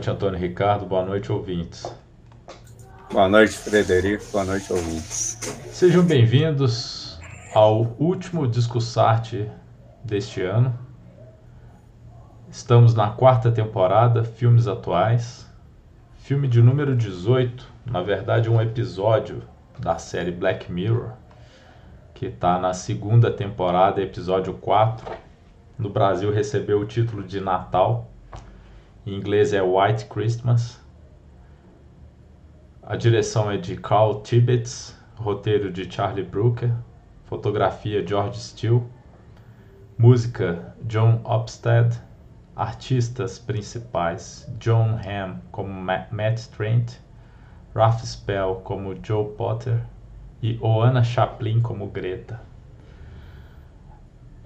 Boa noite, Antônio Ricardo. Boa noite, ouvintes. Boa noite, Frederico. Boa noite, ouvintes. Sejam bem-vindos ao último Discussarte deste ano. Estamos na quarta temporada, Filmes Atuais. Filme de número 18, na verdade, um episódio da série Black Mirror, que está na segunda temporada, episódio 4. No Brasil recebeu o título de Natal em inglês é White Christmas. A direção é de Carl Tibbets, roteiro de Charlie Brooker, fotografia George Steele, música John Opstead, artistas principais John Hamm como Matt Trent, Ralph Spell como Joe Potter e Oana Chaplin como Greta.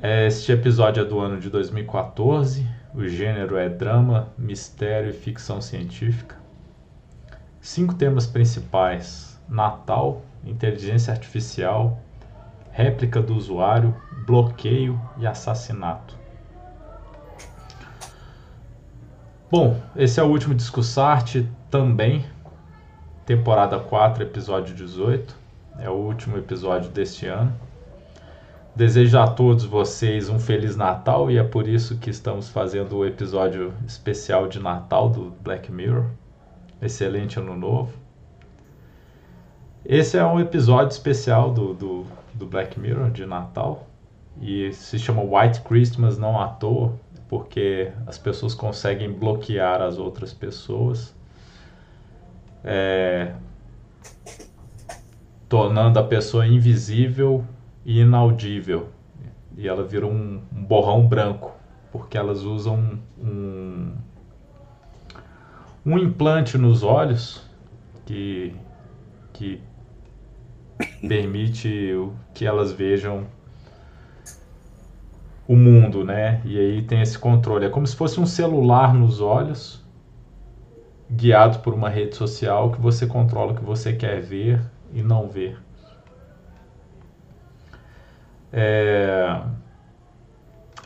Este episódio é do ano de 2014 o gênero é drama, mistério e ficção científica. Cinco temas principais: Natal, inteligência artificial, réplica do usuário, bloqueio e assassinato. Bom, esse é o último Discussarte também, temporada 4, episódio 18. É o último episódio deste ano. Desejo a todos vocês um Feliz Natal e é por isso que estamos fazendo o episódio especial de Natal do Black Mirror. Excelente Ano Novo. Esse é um episódio especial do, do, do Black Mirror de Natal e se chama White Christmas não à toa, porque as pessoas conseguem bloquear as outras pessoas. É, tornando a pessoa invisível e inaudível. E ela vira um, um borrão branco, porque elas usam um, um implante nos olhos que, que permite que elas vejam o mundo, né? E aí tem esse controle. É como se fosse um celular nos olhos, guiado por uma rede social que você controla o que você quer ver e não ver. É...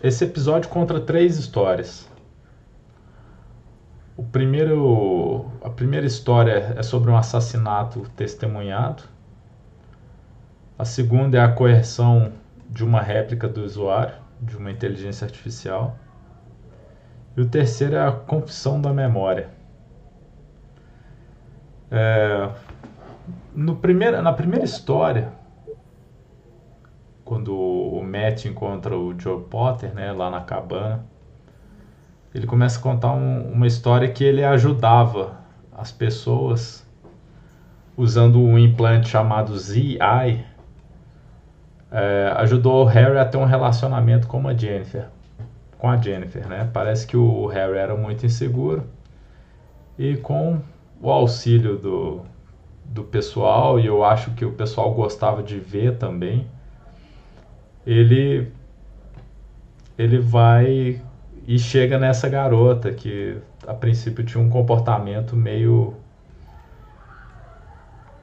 Esse episódio conta três histórias. O primeiro, a primeira história é sobre um assassinato testemunhado. A segunda é a coerção de uma réplica do usuário, de uma inteligência artificial. E o terceiro é a confissão da memória. É, no primeiro, na primeira história, quando o Matt encontra o Joe Potter, né, lá na cabana, ele começa a contar um, uma história que ele ajudava as pessoas usando um implante chamado ZI, é, ajudou o Harry a ter um relacionamento com a Jennifer, com a Jennifer, né? Parece que o Harry era muito inseguro e com o auxílio do, do pessoal e eu acho que o pessoal gostava de ver também ele ele vai e chega nessa garota que a princípio tinha um comportamento meio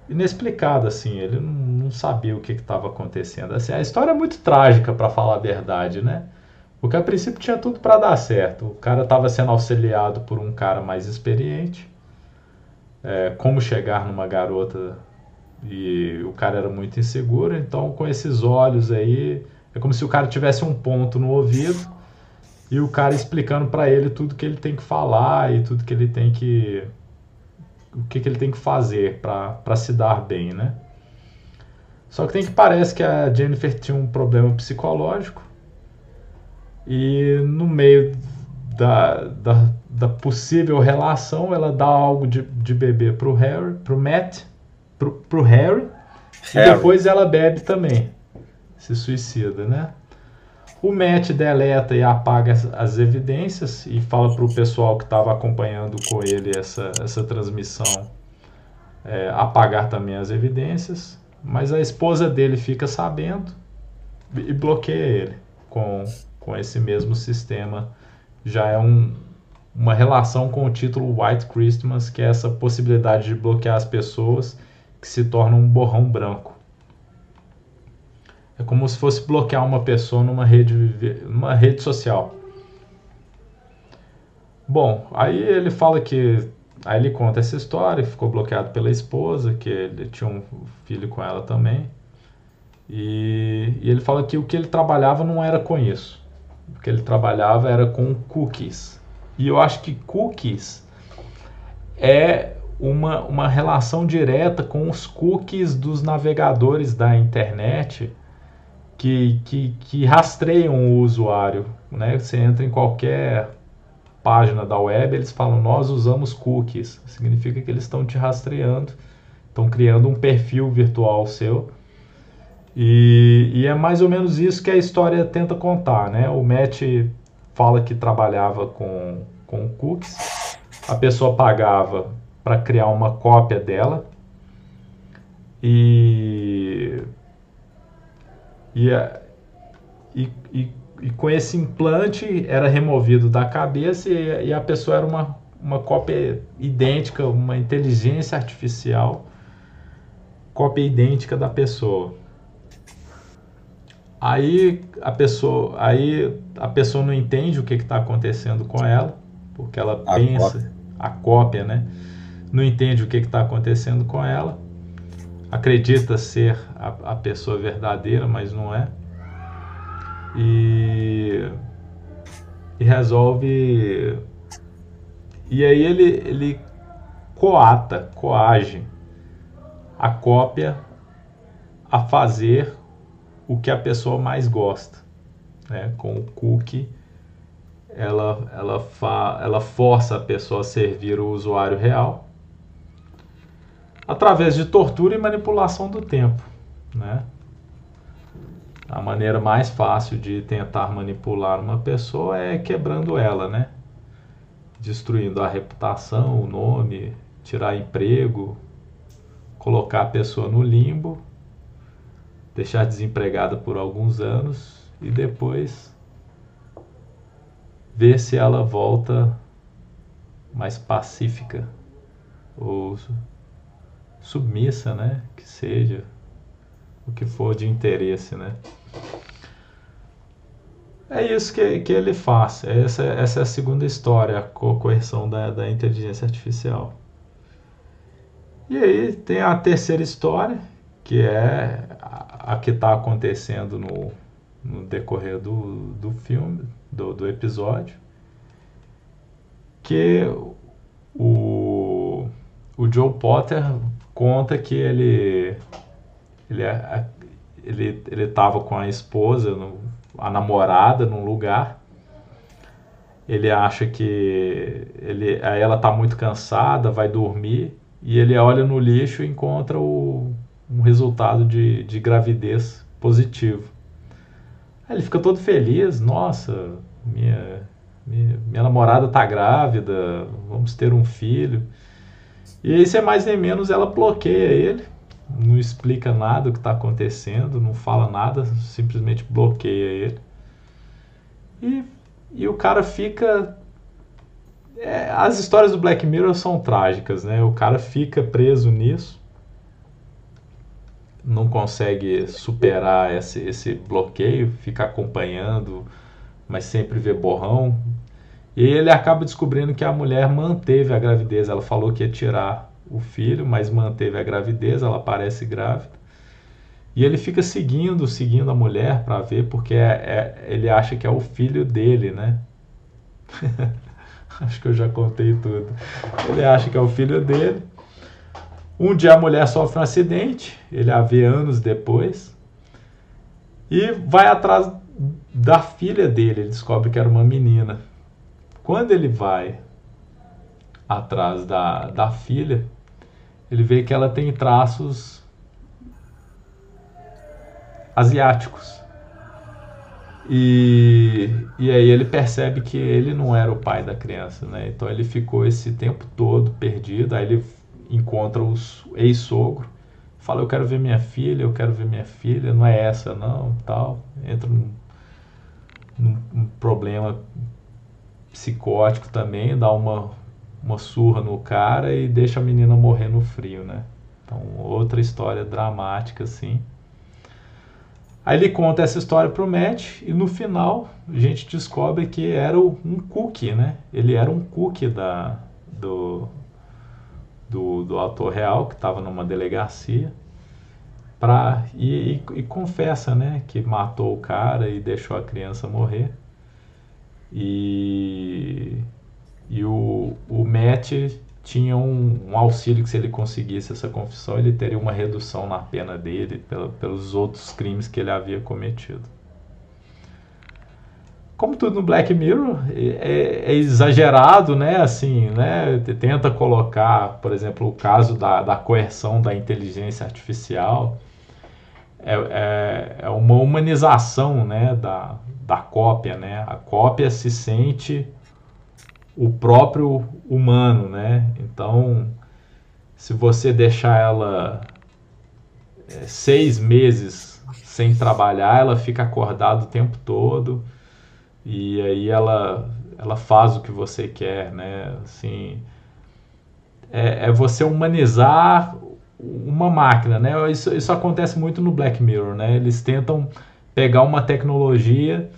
inexplicado assim, ele não, sabia o que estava acontecendo. Assim, a história é muito trágica para falar a verdade, né? Porque a princípio tinha tudo para dar certo. O cara estava sendo auxiliado por um cara mais experiente. É, como chegar numa garota e o cara era muito inseguro, então com esses olhos aí é como se o cara tivesse um ponto no ouvido e o cara explicando para ele tudo que ele tem que falar e tudo que ele tem que o que, que ele tem que fazer para se dar bem, né? Só que tem que parece que a Jennifer tinha um problema psicológico e no meio da, da, da possível relação ela dá algo de, de beber pro Harry, pro Matt, pro, pro Harry, Harry. e depois ela bebe também se suicida, né? O Matt deleta e apaga as, evidências e fala para o pessoal que estava acompanhando com ele essa, essa transmissão é, apagar também as evidências, mas a esposa dele fica sabendo e bloqueia ele com, com esse mesmo sistema. Já é um, uma relação com o título White Christmas, que é essa possibilidade de bloquear as pessoas que se tornam um borrão branco. É como se fosse bloquear uma pessoa numa rede, numa rede social. Bom, aí ele fala que. Aí ele conta essa história, ficou bloqueado pela esposa, que ele tinha um filho com ela também. E, e ele fala que o que ele trabalhava não era com isso. O que ele trabalhava era com cookies. E eu acho que cookies é uma, uma relação direta com os cookies dos navegadores da internet que, que, que rastreiam o usuário. Né? Você entra em qualquer página da web, eles falam nós usamos cookies. Significa que eles estão te rastreando, estão criando um perfil virtual seu. E, e, é mais ou menos isso que a história tenta contar, né? O Matt fala que trabalhava com, com cookies, a pessoa pagava para criar uma cópia dela e e, e, e, e, com esse implante era removido da cabeça e, e a pessoa era uma, uma cópia idêntica, uma inteligência artificial, cópia idêntica da pessoa. Aí a pessoa, aí a pessoa não entende o que está acontecendo com ela, porque ela a pensa, cópia. a cópia, né? Não entende o que está acontecendo com ela acredita ser a, a pessoa verdadeira, mas não é. E, e resolve. E aí ele, ele coata, coage a cópia a fazer o que a pessoa mais gosta. Né? Com o cookie, ela, ela, fa, ela força a pessoa a servir o usuário real através de tortura e manipulação do tempo. Né? A maneira mais fácil de tentar manipular uma pessoa é quebrando ela, né? Destruindo a reputação, o nome, tirar emprego, colocar a pessoa no limbo, deixar desempregada por alguns anos e depois ver se ela volta mais pacífica ou submissa, né? Que seja o que for de interesse, né? É isso que, que ele faz. Essa, essa é a segunda história, a co coerção da, da inteligência artificial. E aí tem a terceira história, que é a, a que está acontecendo no, no decorrer do, do filme, do, do episódio, que o, o Joe Potter conta que ele ele é, ele ele estava com a esposa, no, a namorada num lugar. Ele acha que ele aí ela está muito cansada, vai dormir e ele olha no lixo e encontra o, um resultado de, de gravidez positivo. Aí ele fica todo feliz, nossa, minha, minha, minha namorada está grávida, vamos ter um filho. E aí, sem mais nem menos, ela bloqueia ele, não explica nada o que está acontecendo, não fala nada, simplesmente bloqueia ele. E, e o cara fica. É, as histórias do Black Mirror são trágicas, né? O cara fica preso nisso, não consegue superar esse, esse bloqueio, fica acompanhando, mas sempre vê borrão, e ele acaba descobrindo que a mulher manteve a gravidez. Ela falou que ia tirar o filho, mas manteve a gravidez, ela parece grávida. E ele fica seguindo, seguindo a mulher para ver, porque é, é, ele acha que é o filho dele, né? Acho que eu já contei tudo. Ele acha que é o filho dele. Um dia a mulher sofre um acidente, ele a vê anos depois, e vai atrás da filha dele. Ele descobre que era uma menina. Quando ele vai atrás da, da filha, ele vê que ela tem traços asiáticos. E, e aí ele percebe que ele não era o pai da criança, né? Então ele ficou esse tempo todo perdido. Aí ele encontra o ex-sogro, fala: Eu quero ver minha filha, eu quero ver minha filha, não é essa, não, tal. Entra num, num problema psicótico também, dá uma, uma surra no cara e deixa a menina morrer no frio, né? Então, outra história dramática, assim. Aí ele conta essa história pro Matt e no final a gente descobre que era um cookie, né? Ele era um cookie da, do, do, do autor real que estava numa delegacia pra, e, e, e, confessa né, que matou o cara e deixou a criança morrer. E, e o, o Matt tinha um, um, auxílio que se ele conseguisse essa confissão, ele teria uma redução na pena dele pela, pelos outros crimes que ele havia cometido. Como tudo no Black Mirror, é, é exagerado, né? Assim, né? Tenta colocar, por exemplo, o caso da, da coerção da inteligência artificial. É, é, é uma humanização, né? Da, da cópia, né? A cópia se sente o próprio humano, né? Então, se você deixar ela é, seis meses sem trabalhar, ela fica acordada o tempo todo e aí ela ela faz o que você quer, né? Assim, é, é você humanizar uma máquina, né? Isso, isso acontece muito no Black Mirror, né? Eles tentam pegar uma tecnologia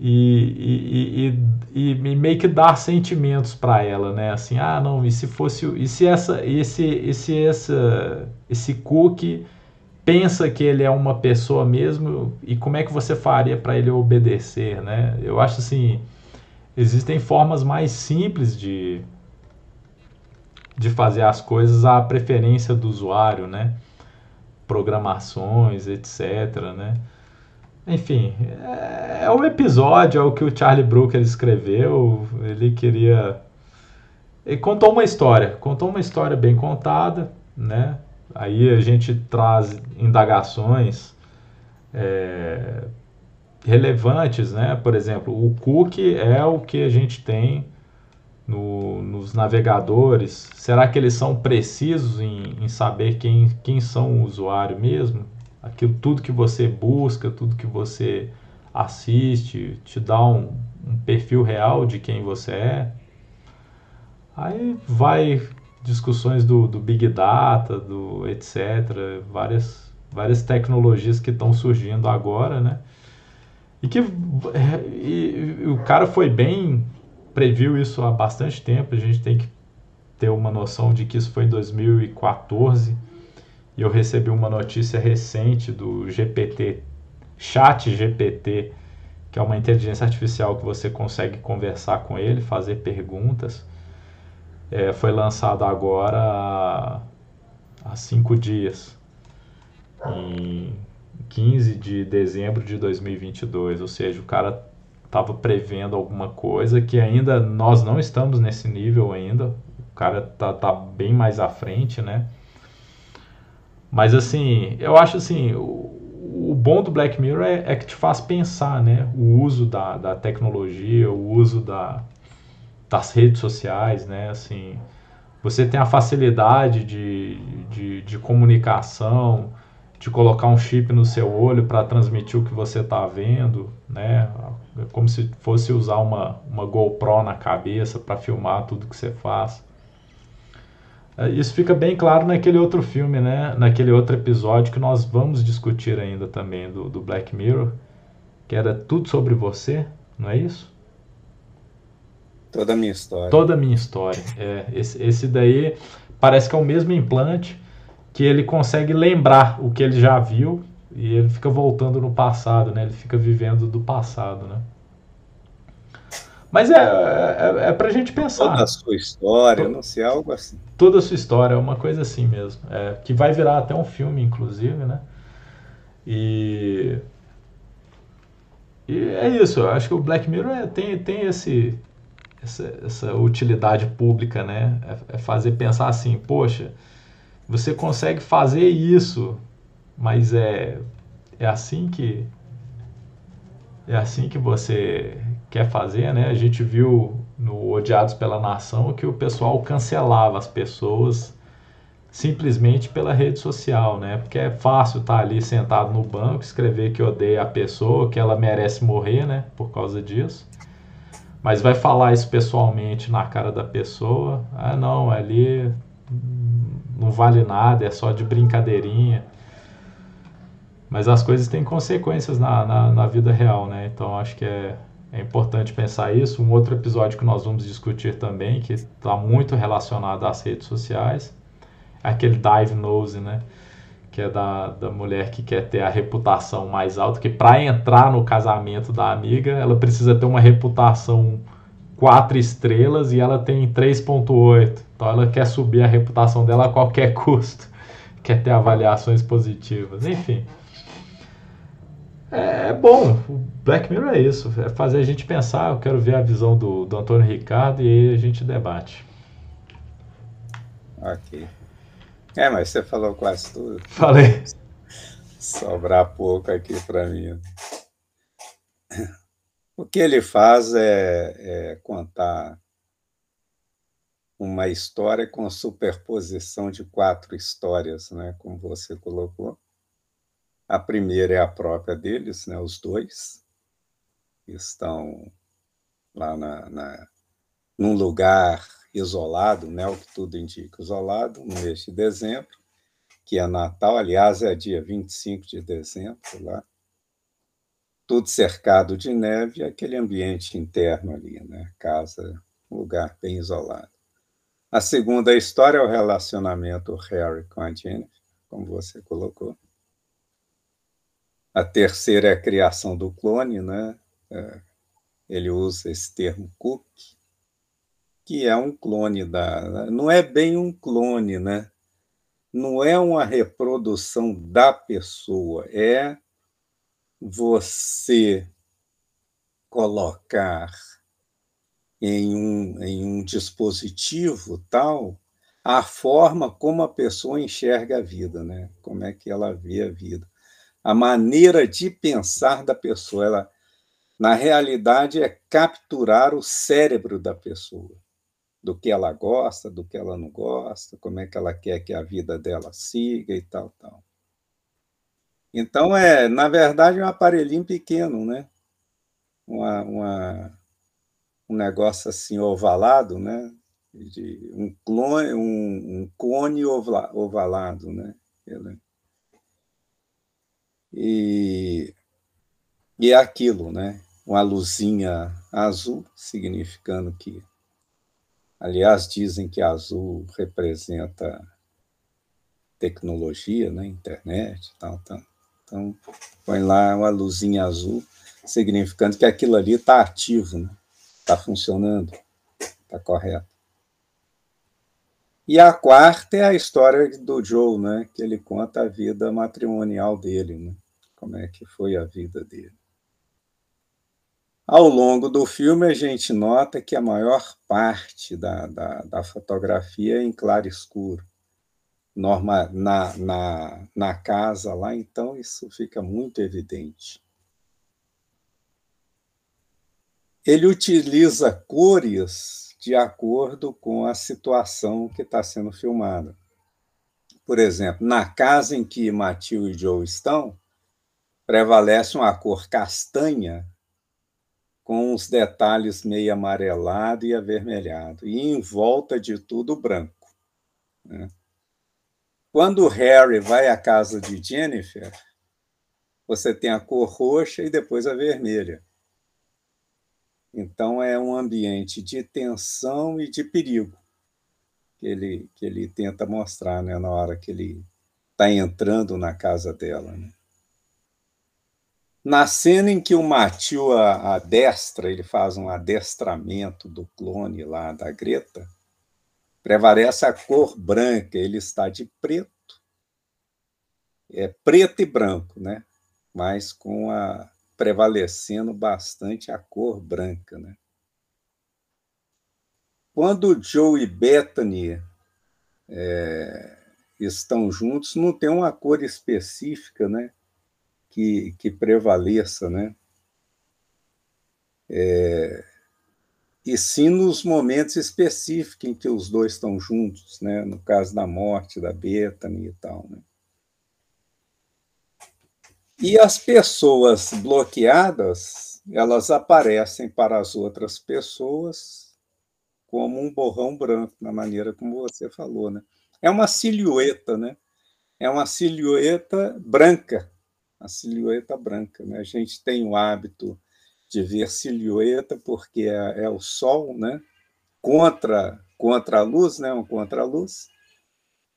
e, e, e, e, meio que dar sentimentos para ela, né? Assim, ah, não, e se fosse, e se essa, esse, esse, essa, esse cookie pensa que ele é uma pessoa mesmo e como é que você faria para ele obedecer, né? Eu acho assim, existem formas mais simples de de fazer as coisas à preferência do usuário, né? Programações, etc, né? Enfim, é, é o episódio, é o que o Charlie Brooker escreveu. Ele queria. Ele contou uma história, contou uma história bem contada, né? Aí a gente traz indagações é, relevantes, né? Por exemplo, o cookie é o que a gente tem no, nos navegadores. Será que eles são precisos em, em saber quem, quem são o usuário mesmo? Aquilo tudo que você busca, tudo que você assiste, te dá um, um perfil real de quem você é. Aí vai discussões do, do Big Data, do etc., várias, várias tecnologias que estão surgindo agora, né? E que e, e o cara foi bem, previu isso há bastante tempo, a gente tem que ter uma noção de que isso foi em 2014, e eu recebi uma notícia recente do GPT, Chat GPT, que é uma inteligência artificial que você consegue conversar com ele, fazer perguntas. É, foi lançado agora há cinco dias, em 15 de dezembro de 2022. Ou seja, o cara estava prevendo alguma coisa que ainda nós não estamos nesse nível ainda. O cara tá, tá bem mais à frente, né? Mas assim, eu acho assim, o, o bom do Black Mirror é, é, que te faz pensar, né? O uso da, da tecnologia, o uso da, das redes sociais, né? Assim, você tem a facilidade de, de, de comunicação, de colocar um chip no seu olho para transmitir o que você está vendo, né? É como se fosse usar uma, uma GoPro na cabeça para filmar tudo que você faz. É, isso fica bem claro naquele outro filme, né? Naquele outro episódio que nós vamos discutir ainda também do, do Black Mirror, que era tudo sobre você, não é isso? Toda a minha história. Toda a minha história. É, esse, esse daí parece que é o mesmo implante que ele consegue lembrar o que ele já viu e ele fica voltando no passado, né? Ele fica vivendo do passado, né? Mas é, é, é pra gente pensar. Toda a sua história, não sei, algo assim. Toda a sua história, é uma coisa assim mesmo. É, que vai virar até um filme, inclusive, né? E. E é isso, eu acho que o Black Mirror é, tem, tem esse, essa, essa utilidade pública, né? É, é fazer pensar assim, poxa, você consegue fazer isso, mas é, é assim que é assim que você quer fazer, né? A gente viu no Odiados pela Nação que o pessoal cancelava as pessoas simplesmente pela rede social, né? Porque é fácil estar ali sentado no banco, escrever que odeia a pessoa, que ela merece morrer, né? Por causa disso. Mas vai falar isso pessoalmente na cara da pessoa. Ah, não, ali não vale nada, é só de brincadeirinha. Mas as coisas têm consequências na, na, na vida real, né? Então acho que é, é importante pensar isso. Um outro episódio que nós vamos discutir também, que está muito relacionado às redes sociais, é aquele dive nose, né? Que é da, da mulher que quer ter a reputação mais alta, que para entrar no casamento da amiga, ela precisa ter uma reputação quatro estrelas e ela tem 3.8. Então ela quer subir a reputação dela a qualquer custo. Quer ter avaliações positivas. Enfim. É, é bom, o Black Mirror é isso, é fazer a gente pensar. Eu quero ver a visão do, do Antônio Ricardo e aí a gente debate. Ok. É, mas você falou quase tudo. Falei. Sobrar pouco aqui para mim. O que ele faz é, é contar uma história com superposição de quatro histórias, né, como você colocou. A primeira é a própria deles, né, os dois estão lá na, na, num lugar isolado, né, o que tudo indica, isolado, no mês de dezembro, que é Natal, aliás, é dia 25 de dezembro lá, tudo cercado de neve, aquele ambiente interno ali, né, casa, um lugar bem isolado. A segunda história é o relacionamento Harry com a Jennifer, como você colocou. A terceira é a criação do clone, né? É, ele usa esse termo Cook, que é um clone da. Não é bem um clone, né? Não é uma reprodução da pessoa, é você colocar em um, em um dispositivo tal a forma como a pessoa enxerga a vida, né? Como é que ela vê a vida a maneira de pensar da pessoa. Ela, na realidade, é capturar o cérebro da pessoa, do que ela gosta, do que ela não gosta, como é que ela quer que a vida dela siga e tal, tal. Então, é, na verdade, um aparelhinho pequeno, né? Uma, uma, um negócio assim ovalado, né? De um clone, um, um cone ovalado, né? Ele, e, e é aquilo, né? Uma luzinha azul, significando que. Aliás, dizem que azul representa tecnologia, né? internet, tal, tal. Então, põe lá uma luzinha azul, significando que aquilo ali está ativo, está né? Tá funcionando, está correto. E a quarta é a história do Joe, né? que ele conta a vida matrimonial dele. Né? Como é que foi a vida dele. Ao longo do filme, a gente nota que a maior parte da, da, da fotografia é em claro escuro. Norma, na, na, na casa lá, então isso fica muito evidente. Ele utiliza cores de acordo com a situação que está sendo filmada. Por exemplo, na casa em que Matil e Joe estão, prevalece uma cor castanha com os detalhes meio amarelado e avermelhado, e em volta de tudo branco. Né? Quando Harry vai à casa de Jennifer, você tem a cor roxa e depois a vermelha. Então é um ambiente de tensão e de perigo que ele, que ele tenta mostrar né, na hora que ele está entrando na casa dela. Né? Na cena em que o Matil adestra, ele faz um adestramento do clone lá da Greta, prevalece a cor branca, ele está de preto. É preto e branco, né? Mas com a prevalecendo bastante a cor branca, né? Quando Joe e Bethany é, estão juntos, não tem uma cor específica, né? Que, que prevaleça, né? É, e sim nos momentos específicos em que os dois estão juntos, né? No caso da morte da Bethany e tal, né? E as pessoas bloqueadas, elas aparecem para as outras pessoas como um borrão branco, na maneira como você falou, né? É uma silhueta, né? É uma silhueta branca a silhueta branca. Né? A gente tem o hábito de ver silhueta porque é, é o sol, né? Contra contra a luz, né? Um contra a luz,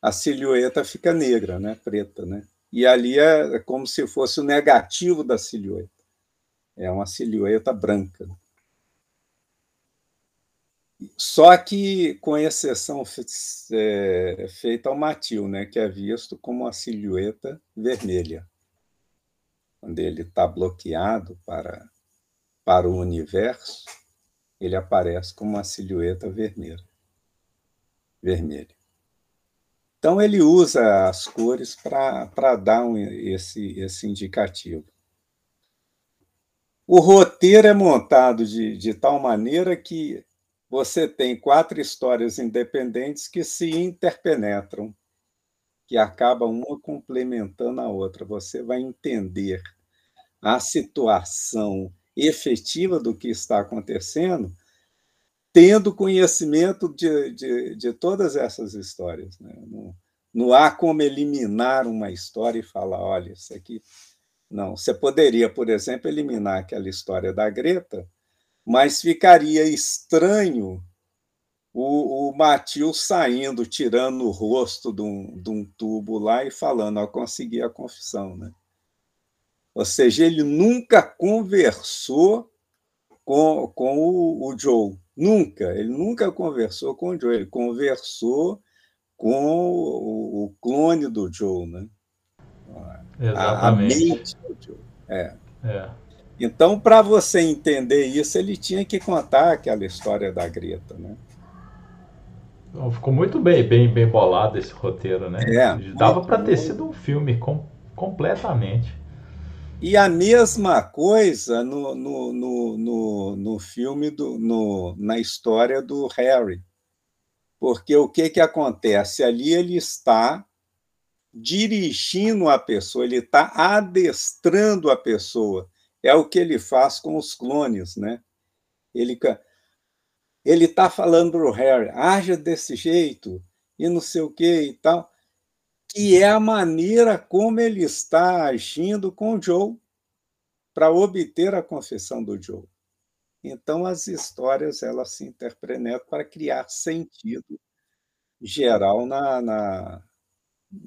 a silhueta fica negra, né? Preta, né? E ali é como se fosse o negativo da silhueta. É uma silhueta branca. Só que com exceção é, feita ao Matil, né, que é visto como uma silhueta vermelha. Quando ele está bloqueado para, para o universo, ele aparece como uma silhueta vermelha. vermelha. Então, ele usa as cores para dar um, esse, esse indicativo. O roteiro é montado de, de tal maneira que você tem quatro histórias independentes que se interpenetram, que acabam uma complementando a outra. Você vai entender a situação efetiva do que está acontecendo, tendo conhecimento de, de, de todas essas histórias. Né? Não, não há como eliminar uma história e falar: olha, isso aqui. Não, você poderia, por exemplo, eliminar aquela história da Greta mas ficaria estranho o, o Matil saindo, tirando o rosto de um, de um tubo lá e falando, ó, consegui a confissão, né? Ou seja, ele nunca conversou com, com o, o Joe, nunca, ele nunca conversou com o Joe, ele conversou com o, o clone do Joe, né? Exatamente. A, a mente do Joe. É. é. Então, para você entender isso, ele tinha que contar aquela história da Greta, né? Ficou muito bem, bem, bem bolado esse roteiro, né? É, Dava para ter sido um filme com, completamente. E a mesma coisa no, no, no, no, no filme, do, no, na história do Harry. Porque o que, que acontece? Ali ele está dirigindo a pessoa, ele está adestrando a pessoa é o que ele faz com os clones, né? Ele ele está falando para o Harry, haja desse jeito e não sei o que e tal, que é a maneira como ele está agindo com o Joe para obter a confissão do Joe. Então as histórias elas se interpretam para criar sentido geral na, na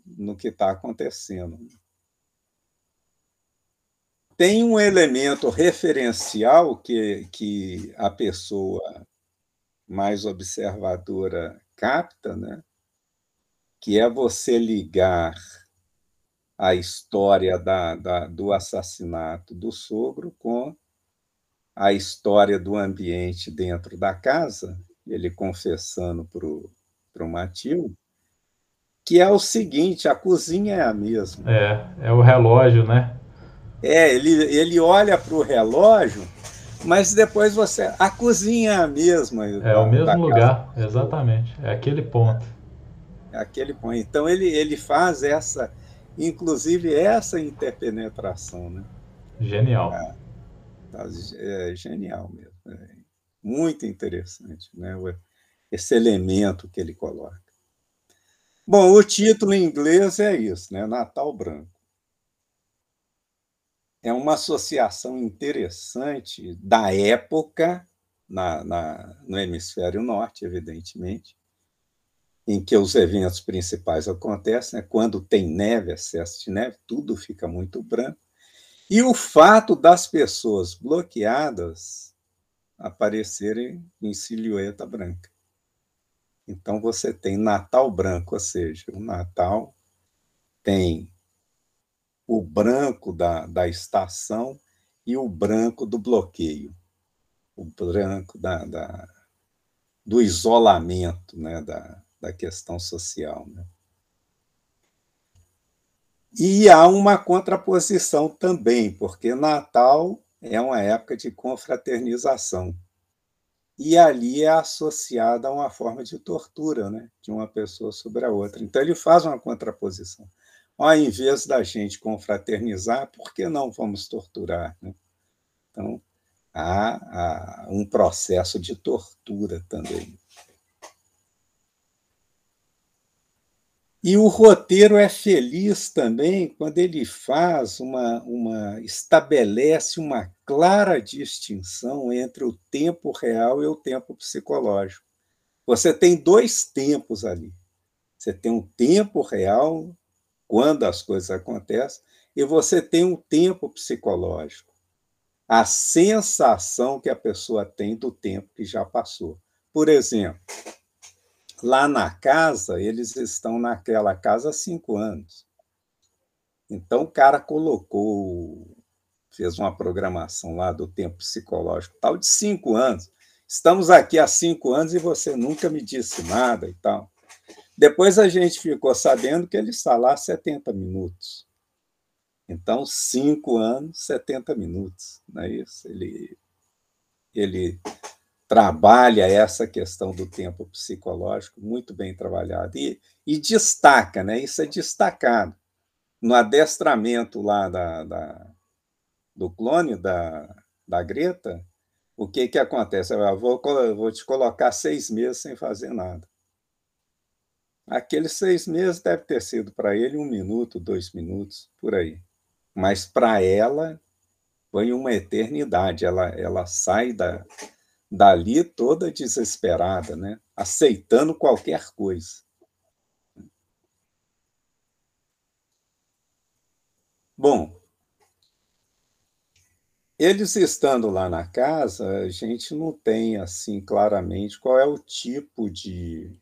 no que está acontecendo tem um elemento referencial que, que a pessoa mais observadora capta, né? que é você ligar a história da, da, do assassinato do sogro com a história do ambiente dentro da casa, ele confessando para o Matil, que é o seguinte: a cozinha é a mesma. É, é o relógio, né? É, ele, ele olha para o relógio, mas depois você. A cozinha é a mesma. É o mesmo lugar, exatamente. É aquele ponto. É aquele ponto. Então ele, ele faz essa, inclusive essa interpenetração, né? Genial. É, tá, é genial mesmo. É muito interessante, né? Esse elemento que ele coloca. Bom, o título em inglês é isso, né? Natal Branco é uma associação interessante da época, na, na, no hemisfério norte, evidentemente, em que os eventos principais acontecem, né? quando tem neve, excesso de neve, tudo fica muito branco. E o fato das pessoas bloqueadas aparecerem em silhueta branca. Então você tem Natal branco, ou seja, o Natal tem o branco da, da estação e o branco do bloqueio, o branco da, da do isolamento né, da, da questão social. Né? E há uma contraposição também, porque Natal é uma época de confraternização. E ali é associada a uma forma de tortura né, de uma pessoa sobre a outra. Então, ele faz uma contraposição ao invés da gente confraternizar, por que não vamos torturar? Né? Então, há, há um processo de tortura também. E o roteiro é feliz também quando ele faz uma, uma estabelece uma clara distinção entre o tempo real e o tempo psicológico. Você tem dois tempos ali. Você tem um tempo real, quando as coisas acontecem, e você tem um tempo psicológico. A sensação que a pessoa tem do tempo que já passou. Por exemplo, lá na casa, eles estão naquela casa há cinco anos. Então, o cara colocou, fez uma programação lá do tempo psicológico tal de cinco anos. Estamos aqui há cinco anos e você nunca me disse nada e tal. Depois a gente ficou sabendo que ele está lá 70 minutos. Então, cinco anos, 70 minutos, não é isso? Ele, ele trabalha essa questão do tempo psicológico muito bem trabalhado e, e destaca, né? Isso é destacado no adestramento lá da, da do clone da, da Greta. O que que acontece? Eu vou, vou te colocar seis meses sem fazer nada. Aqueles seis meses deve ter sido para ele um minuto, dois minutos, por aí. Mas para ela foi uma eternidade. Ela, ela sai da, dali toda desesperada, né? aceitando qualquer coisa. Bom, eles estando lá na casa, a gente não tem assim claramente qual é o tipo de,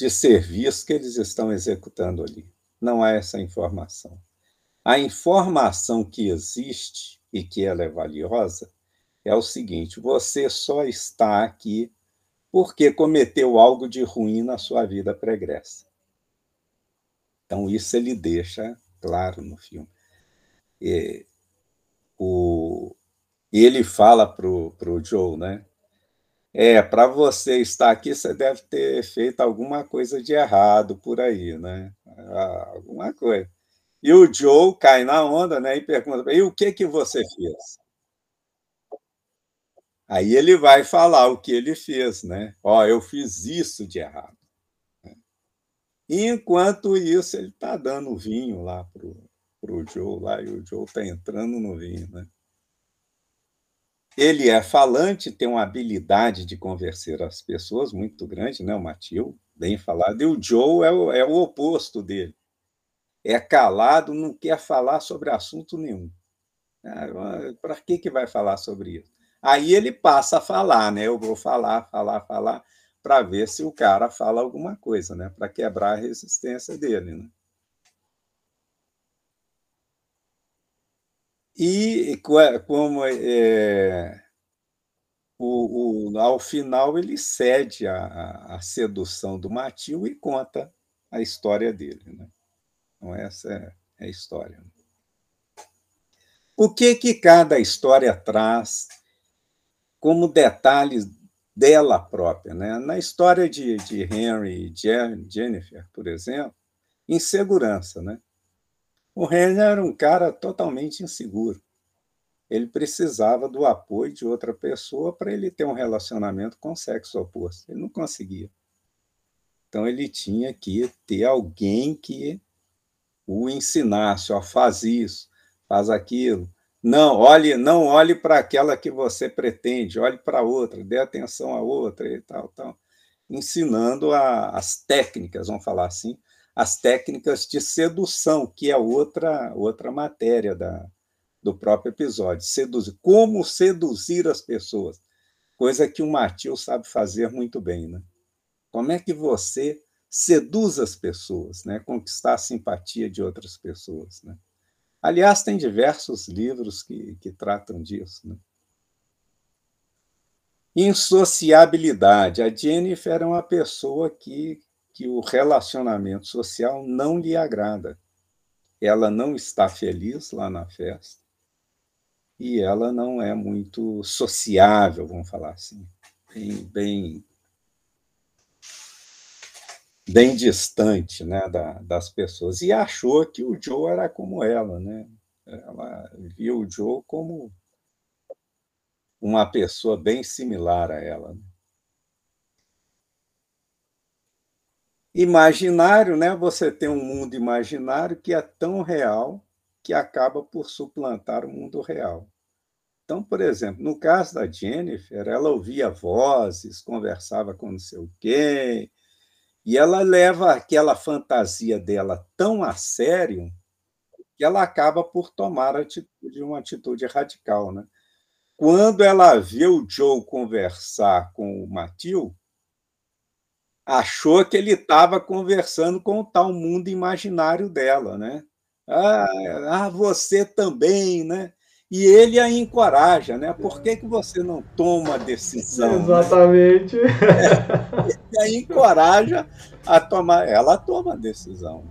de serviço que eles estão executando ali. Não há essa informação. A informação que existe e que ela é valiosa é o seguinte: você só está aqui porque cometeu algo de ruim na sua vida pregressa. Então, isso ele deixa claro no filme. E, o, ele fala para o Joe, né? É, para você estar aqui, você deve ter feito alguma coisa de errado por aí, né? Ah, alguma coisa. E o Joe cai na onda, né? E pergunta: e o que que você fez? Aí ele vai falar o que ele fez, né? Ó, eu fiz isso de errado. E enquanto isso, ele está dando vinho lá pro, pro Joe lá, e o Joe está entrando no vinho, né? Ele é falante, tem uma habilidade de convencer as pessoas muito grande, né? O Matil, bem falado. E o Joe é o, é o oposto dele. É calado, não quer falar sobre assunto nenhum. Ah, Para que, que vai falar sobre isso? Aí ele passa a falar, né? Eu vou falar, falar, falar, para ver se o cara fala alguma coisa, né? Para quebrar a resistência dele, né? E como é, o, o, ao final ele cede a, sedução do Matil e conta a história dele. Né? Então, essa é, é a história. O que, que cada história traz como detalhes dela própria. Né? Na história de, de Henry e Jennifer, por exemplo, insegurança. Né? O Henry era um cara totalmente inseguro. Ele precisava do apoio de outra pessoa para ele ter um relacionamento com o sexo oposto. Ele não conseguia. Então ele tinha que ter alguém que o ensinasse, ó, faz isso, faz aquilo, não, olhe, não olhe para aquela que você pretende, olhe para outra, dê atenção à outra e tal, tal. Ensinando a, as técnicas, vamos falar assim, as técnicas de sedução, que é outra outra matéria da, do próprio episódio. Seduzir, como seduzir as pessoas, coisa que o Matil sabe fazer muito bem, né? Como é que você seduz as pessoas, né? Conquistar a simpatia de outras pessoas, né? Aliás, tem diversos livros que, que tratam disso. Né? Insociabilidade. A Jennifer é uma pessoa que, que o relacionamento social não lhe agrada. Ela não está feliz lá na festa e ela não é muito sociável, vamos falar assim, bem, bem bem distante né, da, das pessoas, e achou que o Joe era como ela. Né? Ela viu o Joe como uma pessoa bem similar a ela. Né? Imaginário, né? Você tem um mundo imaginário que é tão real que acaba por suplantar o mundo real. Então, por exemplo, no caso da Jennifer, ela ouvia vozes, conversava com não sei o quê, e ela leva aquela fantasia dela tão a sério que ela acaba por tomar atitude, uma atitude radical. Né? Quando ela vê o Joe conversar com o Matil, achou que ele estava conversando com o tal mundo imaginário dela, né? Ah, ah, você também, né? E ele a encoraja, né? Por que, que você não toma decisão? Né? Exatamente. Né? É, e a encoraja a tomar. Ela toma a decisão.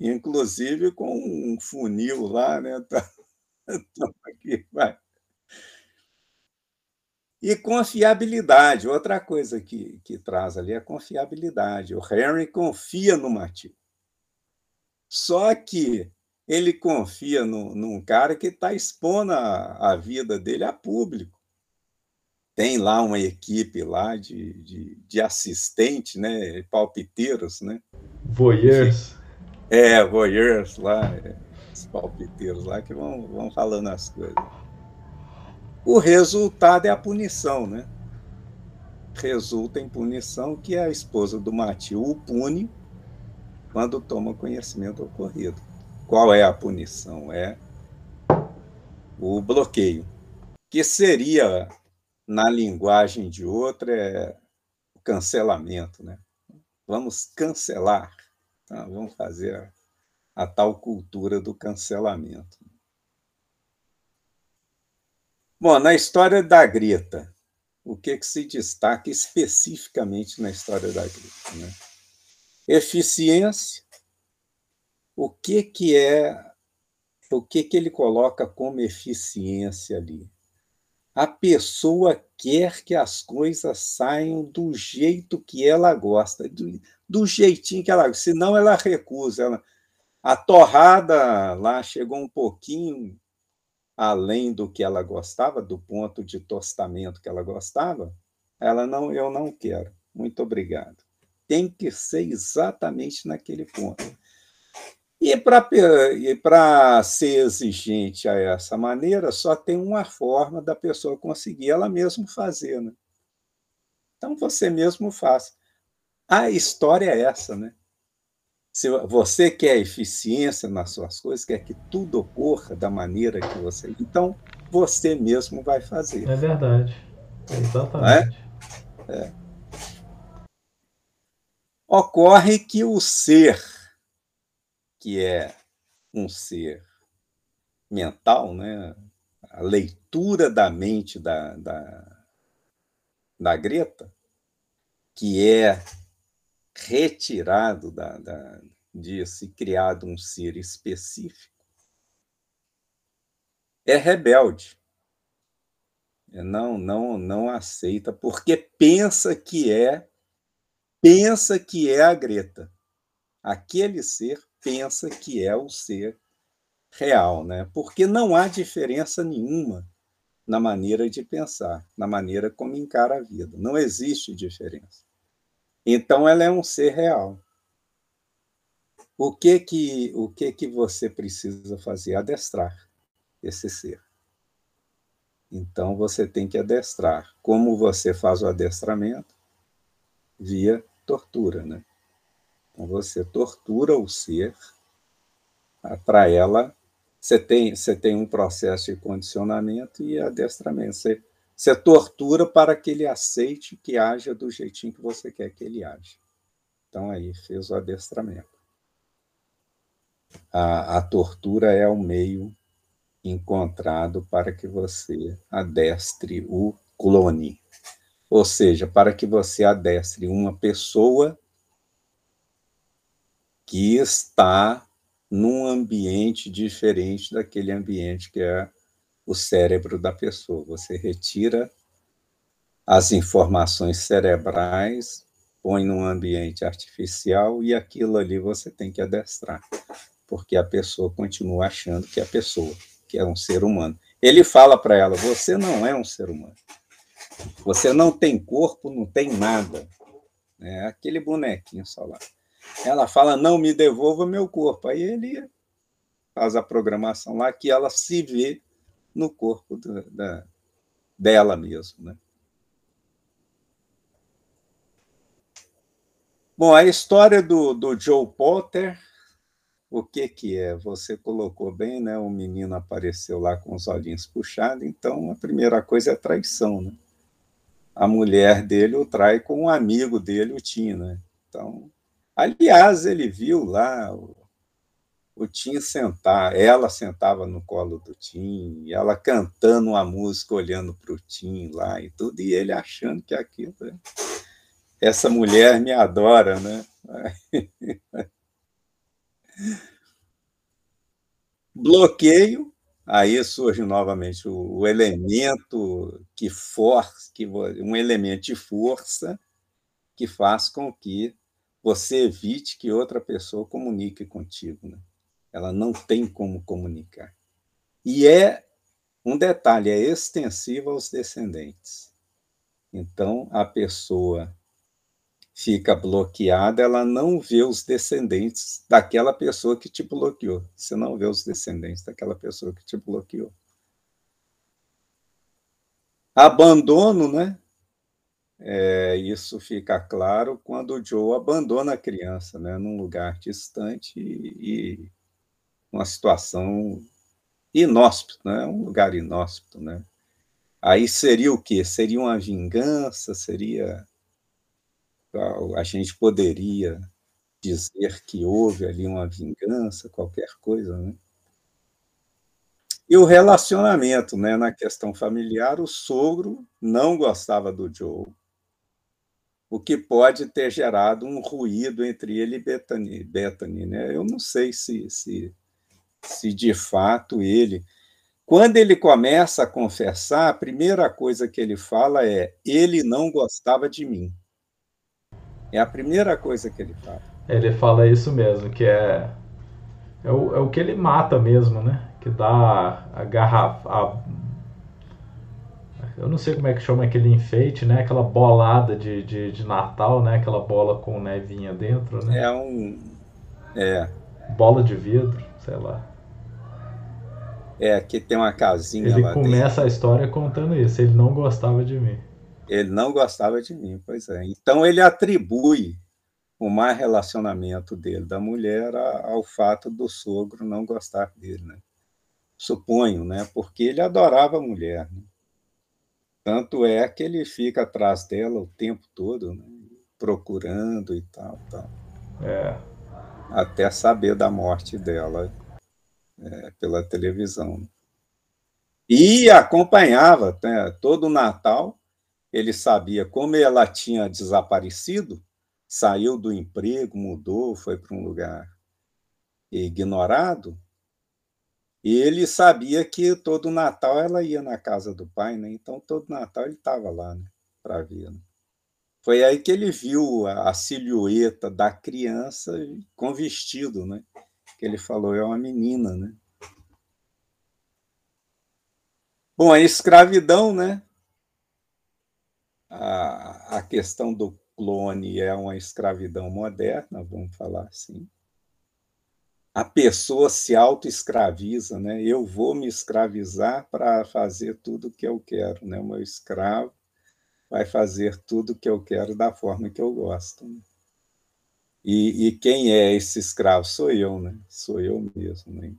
Inclusive com um funil lá, né? Tá, aqui, vai. E confiabilidade, outra coisa que, que traz ali é confiabilidade. O Henry confia no Matheus. Só que ele confia no, num cara que está expondo a, a, vida dele a público. Tem lá uma equipe lá de, de, de assistente, né? palpiteiros, né? Voyeurs. É, voyeurs lá, é, os palpiteiros lá que vão, vão falando as coisas. O resultado é a punição, né? Resulta em punição que a esposa do Matil o pune quando toma conhecimento do ocorrido. Qual é a punição? É o bloqueio, que seria, na linguagem de outra, é o cancelamento, né? Vamos cancelar, tá? vamos fazer a, a tal cultura do cancelamento. Bom, na história da Greta, o que, que se destaca especificamente na história da Greta? Né? Eficiência. O que, que é. O que, que ele coloca como eficiência ali? A pessoa quer que as coisas saiam do jeito que ela gosta, do, do jeitinho que ela gosta, senão ela recusa. Ela, a torrada lá chegou um pouquinho além do que ela gostava, do ponto de tostamento que ela gostava, ela não, eu não quero. Muito obrigado. Tem que ser exatamente naquele ponto. E para ser exigente a essa maneira, só tem uma forma da pessoa conseguir ela mesma fazer. Né? Então, você mesmo faz. A história é essa, né? Se você quer eficiência nas suas coisas, quer que tudo ocorra da maneira que você. Então, você mesmo vai fazer. É verdade. Exatamente. É? É. Ocorre que o ser, que é um ser mental, né? a leitura da mente da, da, da Greta, que é retirado da, da, disso e criado um ser específico, é rebelde. É, não, não, não aceita porque pensa que é pensa que é a Greta. Aquele ser pensa que é o ser real, né? Porque não há diferença nenhuma na maneira de pensar, na maneira como encara a vida. Não existe diferença. Então ela é um ser real. O que que o que que você precisa fazer? Adestrar esse ser. Então você tem que adestrar. Como você faz o adestramento? Via tortura, né? Então você tortura o ser para ela. Você tem, você tem um processo de condicionamento e adestramento. Você você tortura para que ele aceite que haja do jeitinho que você quer que ele haja. Então, aí fez o adestramento. A, a tortura é o meio encontrado para que você adestre o clone. Ou seja, para que você adestre uma pessoa que está num ambiente diferente daquele ambiente que é o cérebro da pessoa. Você retira as informações cerebrais, põe num ambiente artificial e aquilo ali você tem que adestrar, porque a pessoa continua achando que é a pessoa, que é um ser humano. Ele fala para ela: você não é um ser humano. Você não tem corpo, não tem nada. É aquele bonequinho só lá. Ela fala, não, me devolva meu corpo. Aí ele faz a programação lá que ela se vê no corpo da, da dela mesmo. Né? Bom, a história do, do Joe Potter, o que, que é? Você colocou bem, né? O menino apareceu lá com os olhinhos puxados, então a primeira coisa é traição, né? A mulher dele o trai com um amigo dele, o Tim, né? Então, aliás, ele viu lá o, Tim sentar, ela sentava no colo do Tim, ela cantando uma música, olhando para o Tim lá e tudo, e ele achando que aquilo. Né? Essa mulher me adora, né? Bloqueio, aí surge novamente o, o elemento que força, que, um elemento de força que faz com que você evite que outra pessoa comunique contigo. Né? Ela não tem como comunicar. E é um detalhe, é extensivo aos descendentes. Então, a pessoa fica bloqueada, ela não vê os descendentes daquela pessoa que te bloqueou. Você não vê os descendentes daquela pessoa que te bloqueou. Abandono, né? É, isso fica claro quando o Joe abandona a criança, né, num lugar distante e, e uma situação inóspita, né? um lugar inóspito. Né? Aí seria o quê? Seria uma vingança? Seria. A gente poderia dizer que houve ali uma vingança, qualquer coisa, né? E o relacionamento, né? Na questão familiar, o sogro não gostava do Joe, o que pode ter gerado um ruído entre ele e Bethany. Bethany né? Eu não sei se, se se de fato ele. Quando ele começa a confessar, a primeira coisa que ele fala é: ele não gostava de mim. É a primeira coisa que ele fala. Ele fala isso mesmo, que é, é, o, é o que ele mata mesmo, né? Que dá a garrafa. A, eu não sei como é que chama aquele enfeite, né? Aquela bolada de, de, de Natal, né? Aquela bola com nevinha dentro, né? É um. É. Bola de vidro, sei lá. É, que tem uma casinha ele lá Ele começa dentro. a história contando isso, ele não gostava de mim. Ele não gostava de mim, pois é. Então ele atribui o má relacionamento dele da mulher ao fato do sogro não gostar dele, né? Suponho, né? Porque ele adorava a mulher. Né? Tanto é que ele fica atrás dela o tempo todo, né? procurando e tal, tal. É. Até saber da morte dela é, pela televisão. E acompanhava né, todo o Natal, ele sabia como ela tinha desaparecido, saiu do emprego, mudou, foi para um lugar ignorado, e ele sabia que todo Natal ela ia na casa do pai, né? Então todo Natal ele estava lá, né? Para ver. Né? Foi aí que ele viu a, a silhueta da criança com vestido, né? Que ele falou é uma menina, né? Bom, a escravidão, né? A, a questão do clone é uma escravidão moderna, vamos falar assim. A pessoa se auto-escraviza, né? Eu vou me escravizar para fazer tudo o que eu quero, né? O meu escravo vai fazer tudo o que eu quero da forma que eu gosto. Né? E, e, quem é esse escravo? Sou eu, né? Sou eu mesmo, né?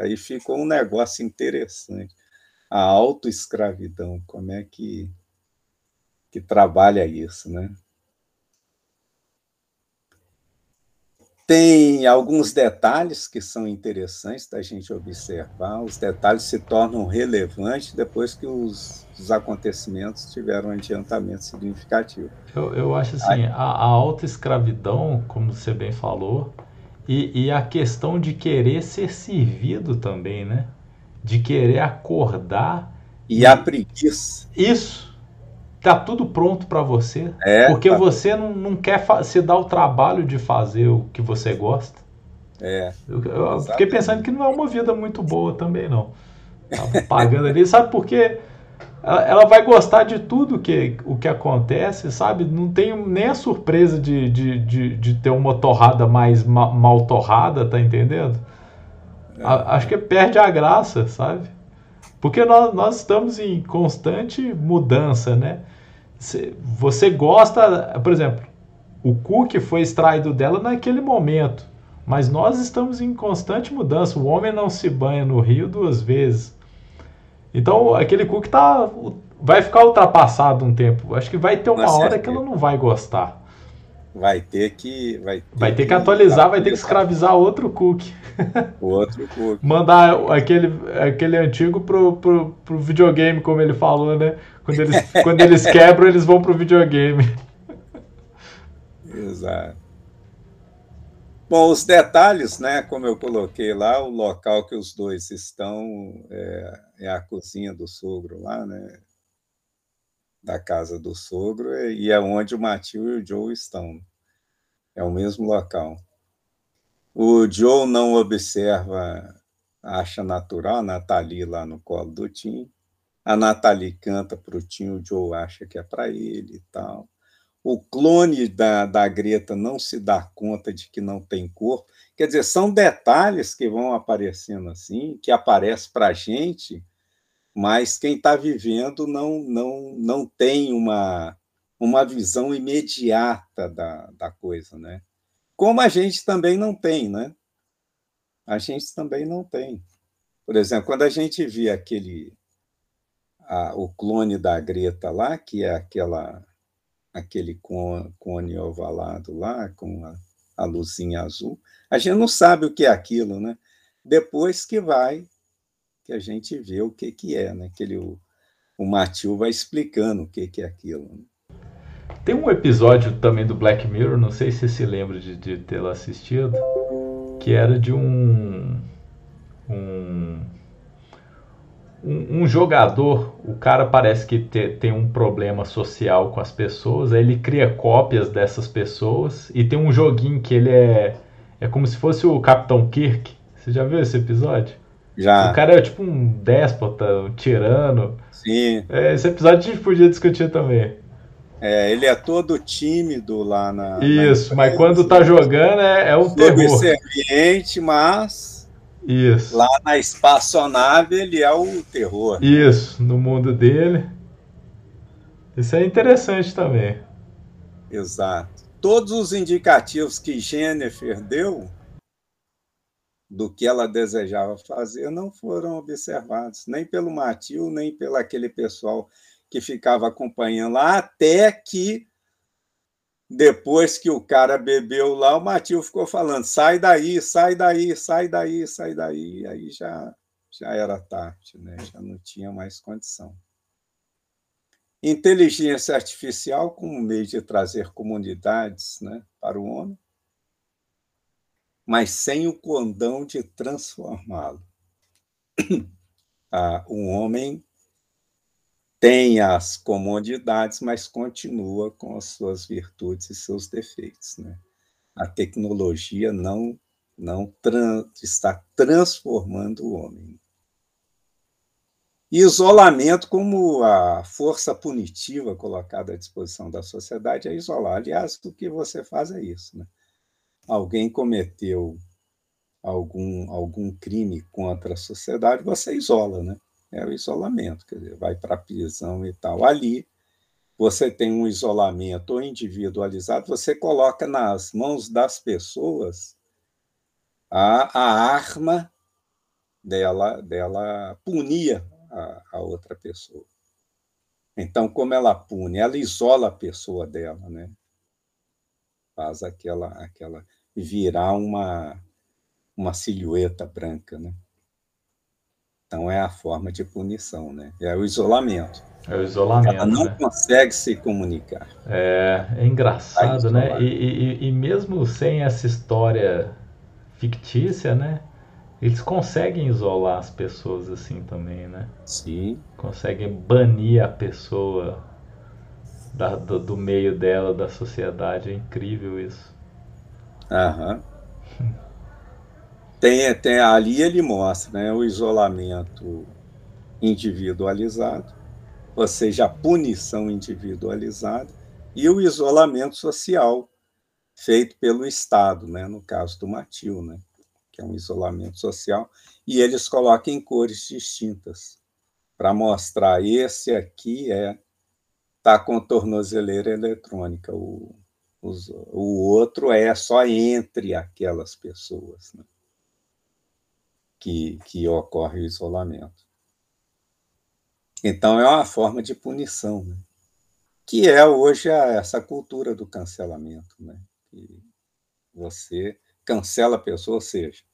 Aí ficou um negócio interessante. A autoescravidão, como é que, que trabalha isso, né? Tem alguns detalhes que são interessantes da gente observar. Os detalhes se tornam relevantes depois que os, os acontecimentos tiveram um adiantamento significativo. Eu, eu acho assim, a, a autoescravidão, como você bem falou, e, e a questão de querer ser servido também, né? De querer acordar. E, e... a preguiça. Isso tá tudo pronto para você. É, porque tá. você não, não quer se dar o trabalho de fazer o que você gosta. É. Eu, eu fiquei pensando que não é uma vida muito boa também, não. Tá pagando ali. Sabe por quê? ela, ela, vai gostar de tudo que, o que acontece, sabe? Não tem nem a surpresa de, de, de, de ter uma torrada mais ma, mal torrada, tá entendendo? É. A, acho que perde a graça, sabe? Porque nós, nós estamos em constante mudança, né? Você gosta, por exemplo, o Cook foi extraído dela naquele momento, mas nós estamos em constante mudança. O homem não se banha no rio duas vezes. Então, aquele Cook tá, vai ficar ultrapassado um tempo. Acho que vai ter uma hora que ela não vai gostar. Vai ter que. Vai ter, vai ter que, que atualizar, vai ter que escravizar outro Cook. Outro Cook. Mandar aquele, aquele antigo pro, pro, pro videogame, como ele falou, né? Quando eles, quando eles quebram, eles vão pro videogame. Exato. Bom, os detalhes, né? Como eu coloquei lá, o local que os dois estão é, é a cozinha do sogro lá, né? Da casa do sogro, e é onde o Matheus e o Joe estão. É o mesmo local. O Joe não observa, acha natural a Nathalie lá no colo do Tim. A Nathalie canta para o Tim, o Joe acha que é para ele e tal o clone da, da Greta não se dá conta de que não tem corpo. Quer dizer, são detalhes que vão aparecendo assim, que aparecem para a gente, mas quem está vivendo não, não, não tem uma, uma visão imediata da, da coisa, né? Como a gente também não tem, né? A gente também não tem. Por exemplo, quando a gente vê aquele a, o clone da Greta lá, que é aquela aquele cone ovalado lá, com a, a luzinha azul. A gente não sabe o que é aquilo, né? Depois que vai, que a gente vê o que, que é, né? Que ele, o, o Matil vai explicando o que, que é aquilo. Né? Tem um episódio também do Black Mirror, não sei se você se lembra de, de tê-lo assistido, que era de um, um um, um, jogador, o cara parece que te, tem um problema social com as pessoas, aí ele cria cópias dessas pessoas e tem um joguinho que ele é é como se fosse o Capitão Kirk. Você já viu esse episódio? Já. O cara é tipo um déspota, um tirano. Sim. É, esse episódio a gente podia discutir também. É, ele é todo tímido lá na. Isso, na mas quando tá jogando é, é um terror. Subserviente, mas isso. Lá na espaçonave ele é o terror. Isso, no mundo dele. Isso é interessante também. Exato. Todos os indicativos que Jennifer deu do que ela desejava fazer não foram observados, nem pelo Matil, nem pelo aquele pessoal que ficava acompanhando lá, até que depois que o cara bebeu lá, o Matil ficou falando: sai daí, sai daí, sai daí, sai daí. Aí já, já era tarde, né? já não tinha mais condição. Inteligência artificial como meio de trazer comunidades né, para o homem, mas sem o condão de transformá-lo. Ah, o homem tem as comodidades, mas continua com as suas virtudes e seus defeitos. Né? A tecnologia não, não está transformando o homem. isolamento como a força punitiva colocada à disposição da sociedade é isolar. Aliás, o que você faz é isso. Né? Alguém cometeu algum, algum crime contra a sociedade, você isola, né? É o isolamento, quer dizer, vai para a prisão e tal. Ali, você tem um isolamento individualizado, você coloca nas mãos das pessoas a, a arma dela, dela punir a, a outra pessoa. Então, como ela pune? Ela isola a pessoa dela, né? Faz aquela, aquela virar uma, uma silhueta branca, né? Então é a forma de punição, né? É o isolamento. É o isolamento. Ela não né? consegue se comunicar. É, é engraçado, né? E, e, e, mesmo sem essa história fictícia, né? Eles conseguem isolar as pessoas assim também, né? Sim. Conseguem banir a pessoa da, do, do meio dela, da sociedade. É incrível isso. Aham. Tem, tem, ali ele mostra né, o isolamento individualizado ou seja, a punição individualizada, e o isolamento social feito pelo Estado, né? no caso do Matil, né? que é um isolamento social, e eles colocam em cores distintas para mostrar esse aqui é tá com tornozeleira eletrônica, o, os, o outro é só entre aquelas pessoas né? Que, que ocorre o isolamento. Então, é uma forma de punição, né? que é hoje a, essa cultura do cancelamento. Né? Que você cancela a pessoa, ou seja,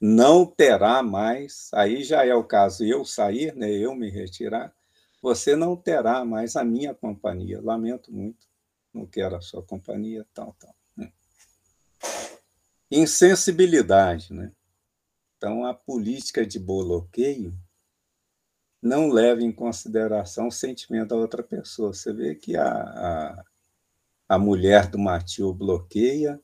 não terá mais, aí já é o caso eu sair, né, eu me retirar, você não terá mais a minha companhia. Lamento muito, não quero a sua companhia, tal, tal. Né? Insensibilidade, né? Então, a política de bloqueio não leva em consideração o sentimento da outra pessoa. Você vê que a, a, a mulher do Matil bloqueia,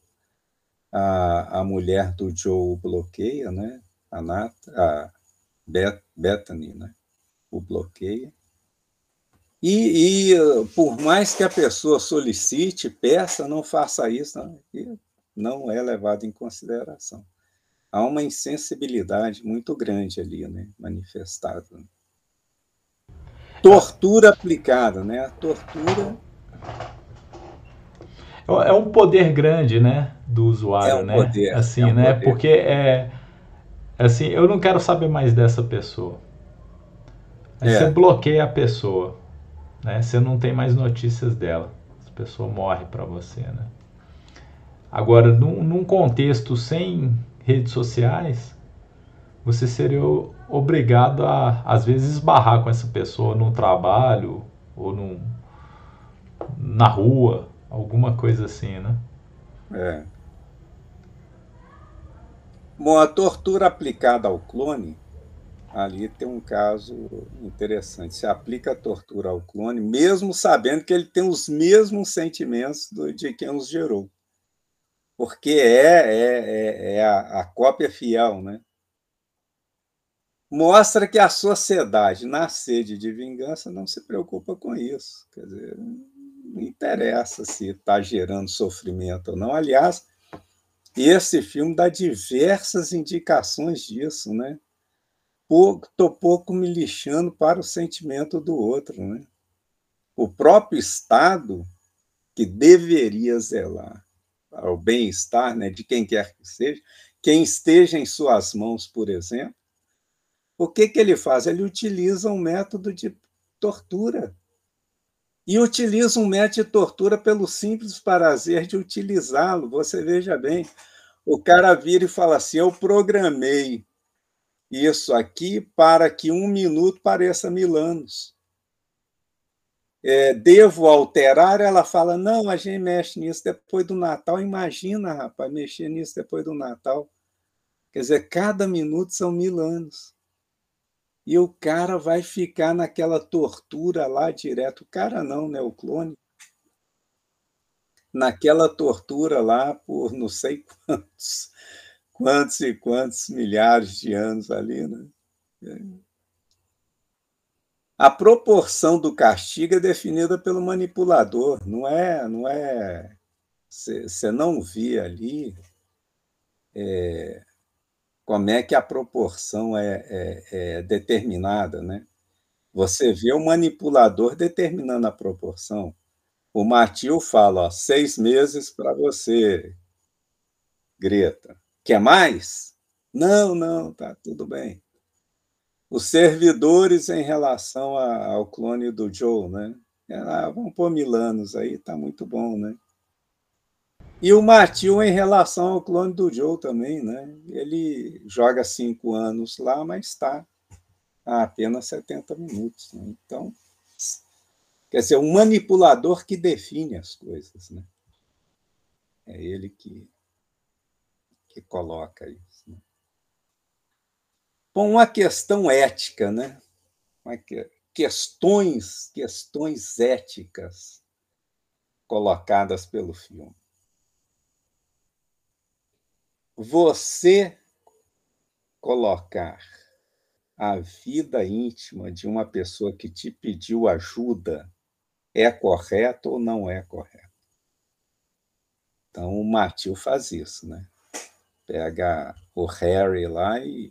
a, a mulher do Joe bloqueia, né? a, Nat, a Beth, Bethany né? o bloqueia. E, e, por mais que a pessoa solicite, peça, não faça isso, não, não é levado em consideração. Há uma insensibilidade muito grande ali, né, manifestada. Tortura aplicada, né? A tortura é um poder grande, né, do usuário, é um né? Poder, assim, é um né? Poder. Porque é assim, eu não quero saber mais dessa pessoa. Aí é. você bloqueia a pessoa, né? Você não tem mais notícias dela. A pessoa morre para você, né? Agora, num, num contexto sem redes sociais, você seria obrigado a, às vezes, esbarrar com essa pessoa no trabalho ou num, na rua, alguma coisa assim, né? É. Bom, a tortura aplicada ao clone, ali tem um caso interessante. Se aplica a tortura ao clone, mesmo sabendo que ele tem os mesmos sentimentos do, de quem os gerou. Porque é, é, é, é a, a cópia fiel, né? Mostra que a sociedade, na sede de vingança, não se preocupa com isso. Quer dizer, não interessa se está gerando sofrimento ou não. Aliás, esse filme dá diversas indicações disso, né? Estou pouco me lixando para o sentimento do outro, né? O próprio Estado, que deveria zelar ao bem-estar né, de quem quer que seja, quem esteja em suas mãos, por exemplo, o que, que ele faz? Ele utiliza um método de tortura e utiliza um método de tortura pelo simples prazer de utilizá-lo. Você veja bem, o cara vira e fala assim: Eu programei isso aqui para que um minuto pareça mil anos. É, devo alterar? Ela fala: Não, a gente mexe nisso depois do Natal. Imagina, rapaz, mexer nisso depois do Natal. Quer dizer, cada minuto são mil anos e o cara vai ficar naquela tortura lá direto. O cara não, né? O clone. Naquela tortura lá por não sei quantos, quantos e quantos milhares de anos ali, né? A proporção do castigo é definida pelo manipulador, não é, não é. Você não via ali é, como é que a proporção é, é, é determinada, né? Você vê o manipulador determinando a proporção. O Matil fala, ó, seis meses para você, Greta. Quer mais? Não, não, tá tudo bem. Os servidores em relação ao clone do Joe, né? Ah, vamos pôr mil anos aí, tá muito bom, né? E o Matil, em relação ao clone do Joe também, né? Ele joga cinco anos lá, mas está a apenas 70 minutos. Né? Então, quer dizer, um manipulador que define as coisas, né? É ele que, que coloca isso. Bom, uma questão ética, né? Questões, questões éticas colocadas pelo filme você colocar a vida íntima de uma pessoa que te pediu ajuda é correta ou não é correta. Então, o Matil faz isso, né? Pega o Harry lá e...